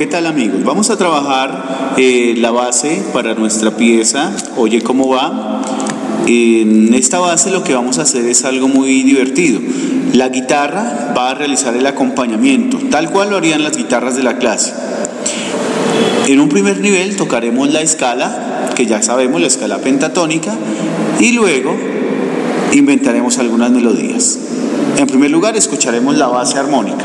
¿Qué tal amigos? Vamos a trabajar eh, la base para nuestra pieza. Oye, ¿cómo va? En esta base lo que vamos a hacer es algo muy divertido. La guitarra va a realizar el acompañamiento, tal cual lo harían las guitarras de la clase. En un primer nivel tocaremos la escala, que ya sabemos, la escala pentatónica, y luego inventaremos algunas melodías. En primer lugar, escucharemos la base armónica.